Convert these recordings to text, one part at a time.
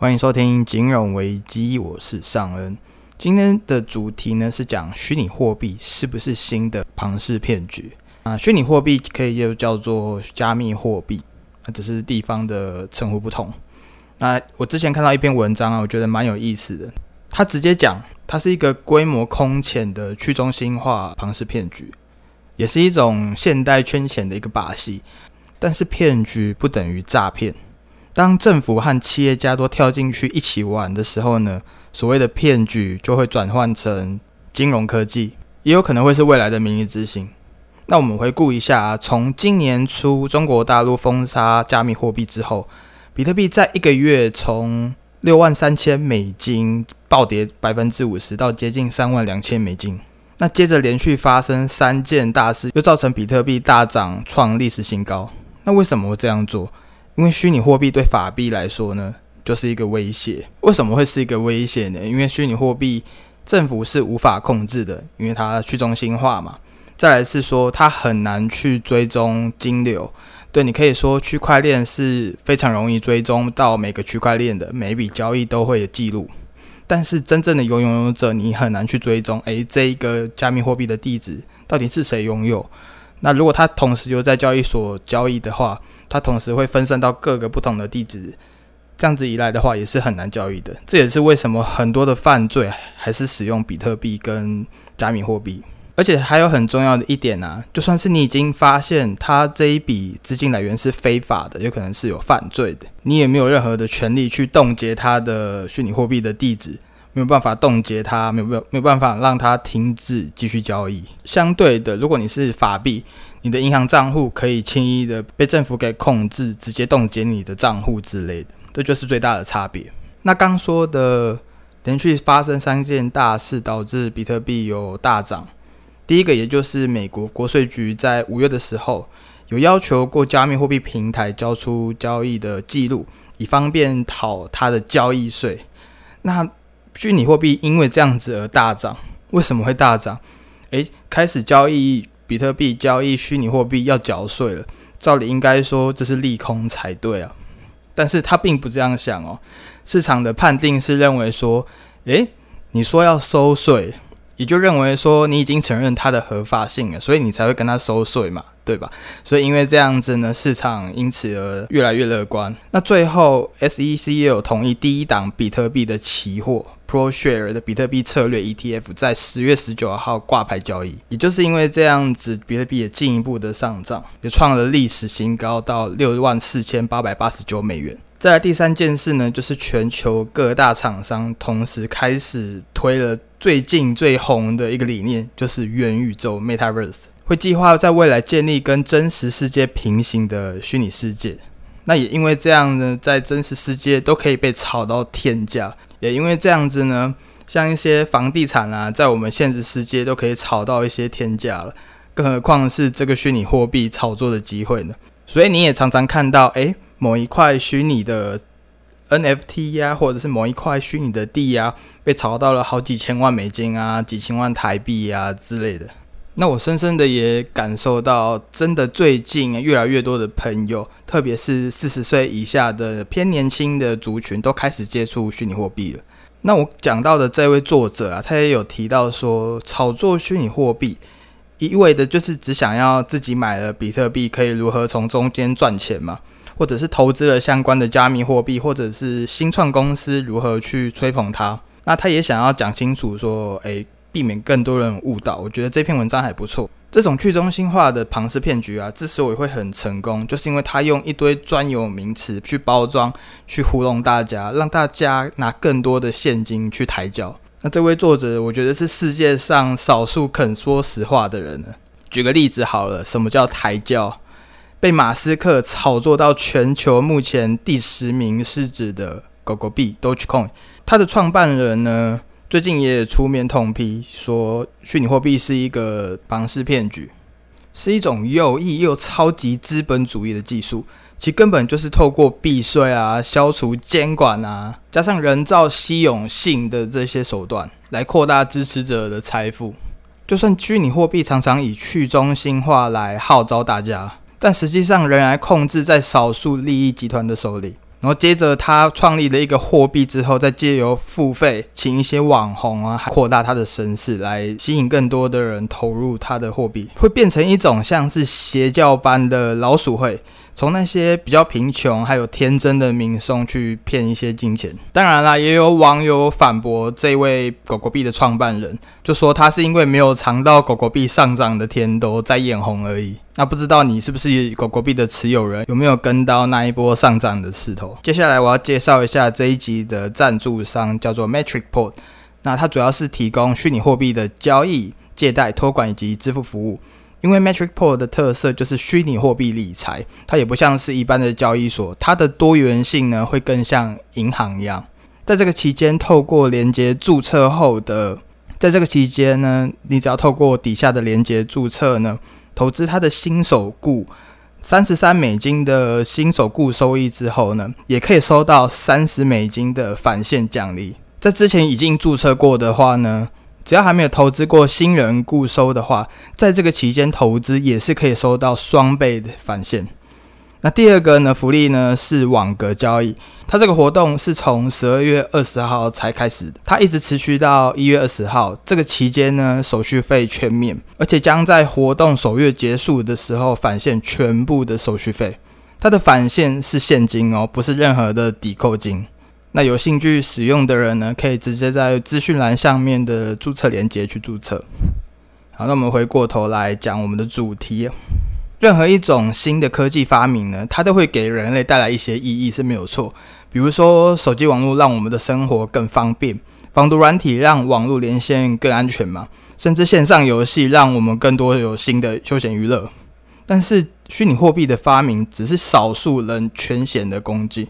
欢迎收听金融危机，我是尚恩。今天的主题呢是讲虚拟货币是不是新的庞氏骗局啊？虚拟货币可以又叫做加密货币，那只是地方的称呼不同。那我之前看到一篇文章啊，我觉得蛮有意思的。他直接讲，它是一个规模空前的去中心化庞氏骗局，也是一种现代圈钱的一个把戏。但是骗局不等于诈骗。当政府和企业家都跳进去一起玩的时候呢，所谓的骗局就会转换成金融科技，也有可能会是未来的明日之星。那我们回顾一下，从今年初中国大陆封杀加密货币之后，比特币在一个月从六万三千美金暴跌百分之五十，到接近三万两千美金。那接着连续发生三件大事，又造成比特币大涨创历史新高。那为什么会这样做？因为虚拟货币对法币来说呢，就是一个威胁。为什么会是一个威胁呢？因为虚拟货币政府是无法控制的，因为它去中心化嘛。再来是说，它很难去追踪金流。对你可以说，区块链是非常容易追踪到每个区块链的每一笔交易都会有记录，但是真正的拥有者，你很难去追踪。诶，这一个加密货币的地址到底是谁拥有？那如果他同时又在交易所交易的话，它同时会分散到各个不同的地址，这样子一来的话，也是很难交易的。这也是为什么很多的犯罪还是使用比特币跟加密货币。而且还有很重要的一点呢，就算是你已经发现它这一笔资金来源是非法的，有可能是有犯罪的，你也没有任何的权利去冻结它的虚拟货币的地址。没有办法冻结它，没有没有没有办法让它停止继续交易。相对的，如果你是法币，你的银行账户可以轻易的被政府给控制，直接冻结你的账户之类的，这就是最大的差别。那刚说的连续发生三件大事，导致比特币有大涨。第一个，也就是美国国税局在五月的时候，有要求过加密货币平台交出交易的记录，以方便讨它的交易税。那虚拟货币因为这样子而大涨，为什么会大涨？诶，开始交易比特币、交易虚拟货币要缴税了，照理应该说这是利空才对啊，但是他并不这样想哦。市场的判定是认为说，诶，你说要收税。也就认为说你已经承认它的合法性了，所以你才会跟他收税嘛，对吧？所以因为这样子呢，市场因此而越来越乐观。那最后，SEC 也有同意第一档比特币的期货 ProShare 的比特币策略 ETF 在十月十九号挂牌交易。也就是因为这样子，比特币也进一步的上涨，也创了历史新高，到六万四千八百八十九美元。再来第三件事呢，就是全球各大厂商同时开始推了最近最红的一个理念，就是元宇宙 （Metaverse），会计划在未来建立跟真实世界平行的虚拟世界。那也因为这样呢，在真实世界都可以被炒到天价，也因为这样子呢，像一些房地产啊，在我们现实世界都可以炒到一些天价了，更何况是这个虚拟货币炒作的机会呢？所以你也常常看到，诶。某一块虚拟的 NFT 呀，或者是某一块虚拟的地呀，被炒到了好几千万美金啊，几千万台币呀之类的。那我深深的也感受到，真的最近越来越多的朋友，特别是四十岁以下的偏年轻的族群，都开始接触虚拟货币了。那我讲到的这位作者啊，他也有提到说，炒作虚拟货币，意味的就是只想要自己买了比特币，可以如何从中间赚钱嘛？或者是投资了相关的加密货币，或者是新创公司如何去吹捧它？那他也想要讲清楚说，诶，避免更多人误导。我觉得这篇文章还不错。这种去中心化的庞氏骗局啊，之所以会很成功，就是因为他用一堆专有名词去包装，去糊弄大家，让大家拿更多的现金去抬轿。那这位作者，我觉得是世界上少数肯说实话的人了。举个例子好了，什么叫抬轿？被马斯克炒作到全球目前第十名市值的狗狗币 Dogecoin，它的创办人呢，最近也出面痛批说，虚拟货币是一个庞氏骗局，是一种有意又超级资本主义的技术，其根本就是透过避税啊、消除监管啊，加上人造稀有性的这些手段，来扩大支持者的财富。就算虚拟货币常常以去中心化来号召大家。但实际上仍然控制在少数利益集团的手里。然后接着他创立了一个货币之后，再借由付费请一些网红啊，扩大他的声势，来吸引更多的人投入他的货币，会变成一种像是邪教般的老鼠会。从那些比较贫穷还有天真的民众去骗一些金钱，当然啦，也有网友反驳这位狗狗币的创办人，就说他是因为没有尝到狗狗币上涨的甜头在眼红而已。那不知道你是不是狗狗币的持有人，有没有跟到那一波上涨的势头？接下来我要介绍一下这一集的赞助商，叫做 Metric Port。那它主要是提供虚拟货币的交易、借贷、托管以及支付服务。因为 Metric Pool 的特色就是虚拟货币理财，它也不像是一般的交易所，它的多元性呢会更像银行一样。在这个期间，透过连接注册后的，在这个期间呢，你只要透过底下的连接注册呢，投资它的新手股三十三美金的新手股收益之后呢，也可以收到三十美金的返现奖励。在之前已经注册过的话呢。只要还没有投资过新人固收的话，在这个期间投资也是可以收到双倍的返现。那第二个呢，福利呢是网格交易，它这个活动是从十二月二十号才开始的，它一直持续到一月二十号。这个期间呢，手续费全免，而且将在活动首月结束的时候返现全部的手续费。它的返现是现金哦，不是任何的抵扣金。那有兴趣使用的人呢，可以直接在资讯栏上面的注册链接去注册。好，那我们回过头来讲我们的主题。任何一种新的科技发明呢，它都会给人类带来一些意义是没有错。比如说，手机网络让我们的生活更方便，防毒软体让网络连线更安全嘛，甚至线上游戏让我们更多有新的休闲娱乐。但是，虚拟货币的发明只是少数人权险的工具。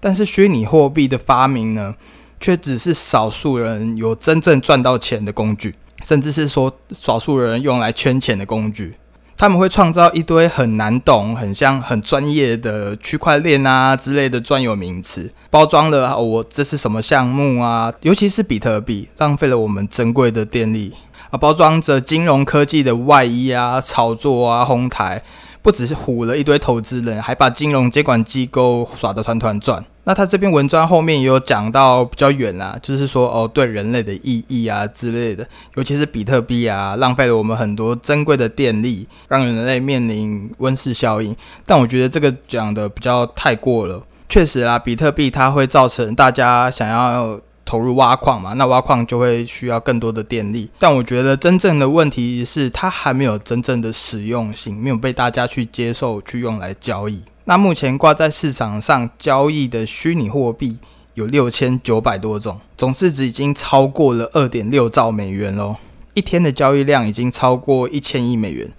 但是虚拟货币的发明呢，却只是少数人有真正赚到钱的工具，甚至是说少数人用来圈钱的工具。他们会创造一堆很难懂、很像很专业的区块链啊之类的专有名词，包装了我这是什么项目啊？尤其是比特币，浪费了我们珍贵的电力啊！包装着金融科技的外衣啊，炒作啊，哄抬。不只是唬了一堆投资人，还把金融监管机构耍得团团转。那他这篇文章后面也有讲到比较远啦，就是说哦，对人类的意义啊之类的，尤其是比特币啊，浪费了我们很多珍贵的电力，让人类面临温室效应。但我觉得这个讲的比较太过了。确实啦，比特币它会造成大家想要。投入挖矿嘛，那挖矿就会需要更多的电力。但我觉得真正的问题是，它还没有真正的实用性，没有被大家去接受去用来交易。那目前挂在市场上交易的虚拟货币有六千九百多种，总市值已经超过了二点六兆美元喽。一天的交易量已经超过一千亿美元。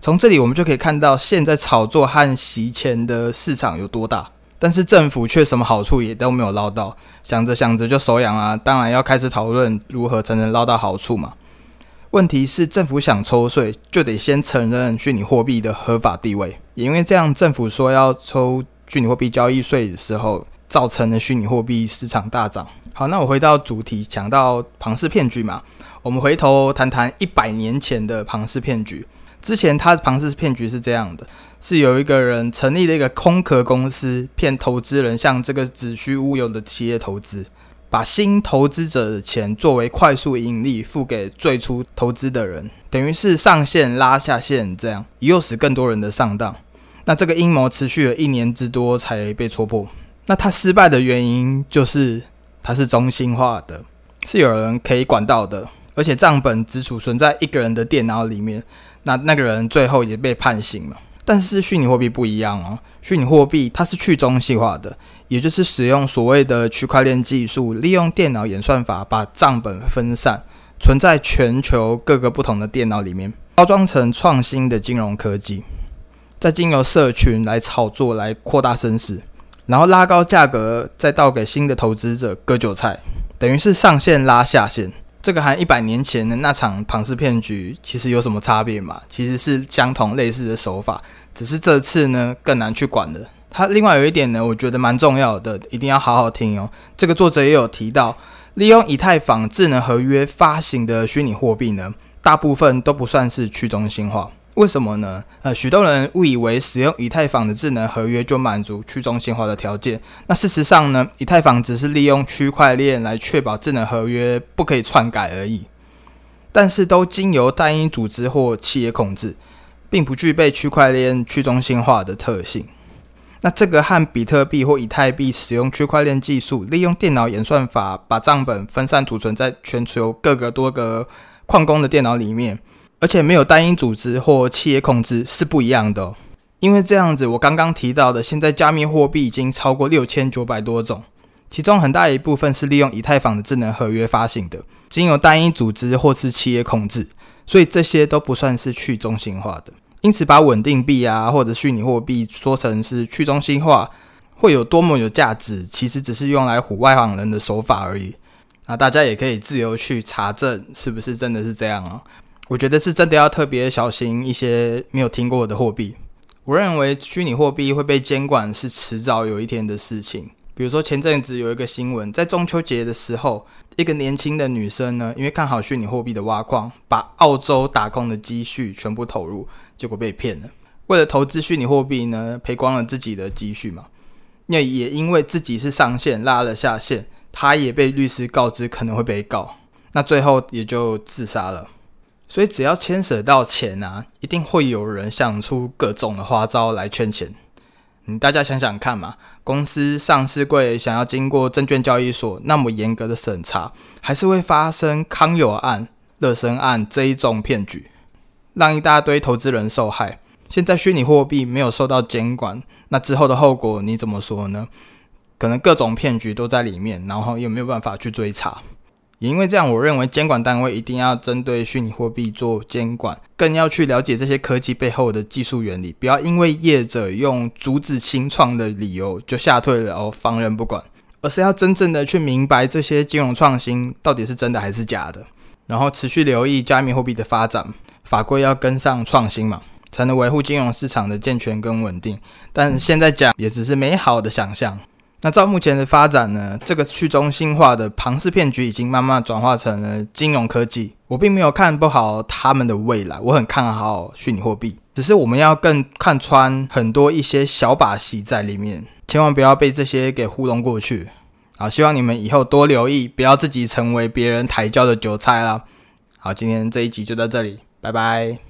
从这里我们就可以看到，现在炒作和洗钱的市场有多大。但是政府却什么好处也都没有捞到，想着想着就手痒啊！当然要开始讨论如何才能捞到好处嘛。问题是政府想抽税，就得先承认虚拟货币的合法地位。也因为这样，政府说要抽虚拟货币交易税的时候，造成了虚拟货币市场大涨。好，那我回到主题，讲到庞氏骗局嘛，我们回头谈谈一百年前的庞氏骗局。之前他庞氏骗局是这样的。是有一个人成立了一个空壳公司，骗投资人向这个子虚乌有的企业投资，把新投资者的钱作为快速盈利付给最初投资的人，等于是上线拉下线，这样诱使更多人的上当。那这个阴谋持续了一年之多才被戳破。那他失败的原因就是他是中心化的，是有人可以管到的，而且账本只储存在一个人的电脑里面。那那个人最后也被判刑了。但是虚拟货币不一样哦，虚拟货币它是去中心化的，也就是使用所谓的区块链技术，利用电脑演算法把账本分散，存在全球各个不同的电脑里面，包装成创新的金融科技，再经由社群来炒作，来扩大声势，然后拉高价格，再倒给新的投资者割韭菜，等于是上线拉下线。这个和一百年前的那场庞氏骗局其实有什么差别嘛？其实是相同类似的手法，只是这次呢更难去管了。它另外有一点呢，我觉得蛮重要的，一定要好好听哦。这个作者也有提到，利用以太坊智能合约发行的虚拟货币呢，大部分都不算是去中心化。为什么呢？呃，许多人误以为使用以太坊的智能合约就满足去中心化的条件。那事实上呢，以太坊只是利用区块链来确保智能合约不可以篡改而已。但是都经由单一组织或企业控制，并不具备区块链去中心化的特性。那这个和比特币或以太币使用区块链技术，利用电脑演算法把账本分散储存在全球各个多个矿工的电脑里面。而且没有单一组织或企业控制是不一样的，因为这样子，我刚刚提到的，现在加密货币已经超过六千九百多种，其中很大一部分是利用以太坊的智能合约发行的，仅有单一组织或是企业控制，所以这些都不算是去中心化的。因此，把稳定币啊或者虚拟货币说成是去中心化，会有多么有价值，其实只是用来唬外行人的手法而已。那大家也可以自由去查证，是不是真的是这样啊？我觉得是真的要特别小心一些没有听过的货币。我认为虚拟货币会被监管是迟早有一天的事情。比如说前阵子有一个新闻，在中秋节的时候，一个年轻的女生呢，因为看好虚拟货币的挖矿，把澳洲打工的积蓄全部投入，结果被骗了。为了投资虚拟货币呢，赔光了自己的积蓄嘛。那也因为自己是上线拉了下线，她也被律师告知可能会被告，那最后也就自杀了。所以只要牵涉到钱啊，一定会有人想出各种的花招来圈钱。嗯，大家想想看嘛，公司上市柜想要经过证券交易所那么严格的审查，还是会发生康友案、乐生案这一种骗局，让一大堆投资人受害。现在虚拟货币没有受到监管，那之后的后果你怎么说呢？可能各种骗局都在里面，然后又没有办法去追查。也因为这样，我认为监管单位一定要针对虚拟货币做监管，更要去了解这些科技背后的技术原理，不要因为业者用阻止新创的理由就吓退了哦，放任不管，而是要真正的去明白这些金融创新到底是真的还是假的，然后持续留意加密货币的发展，法规要跟上创新嘛，才能维护金融市场的健全跟稳定。但现在讲也只是美好的想象。那照目前的发展呢，这个去中心化的庞氏骗局已经慢慢转化成了金融科技。我并没有看不好他们的未来，我很看好虚拟货币。只是我们要更看穿很多一些小把戏在里面，千万不要被这些给糊弄过去。好，希望你们以后多留意，不要自己成为别人抬轿的韭菜啦。好，今天这一集就到这里，拜拜。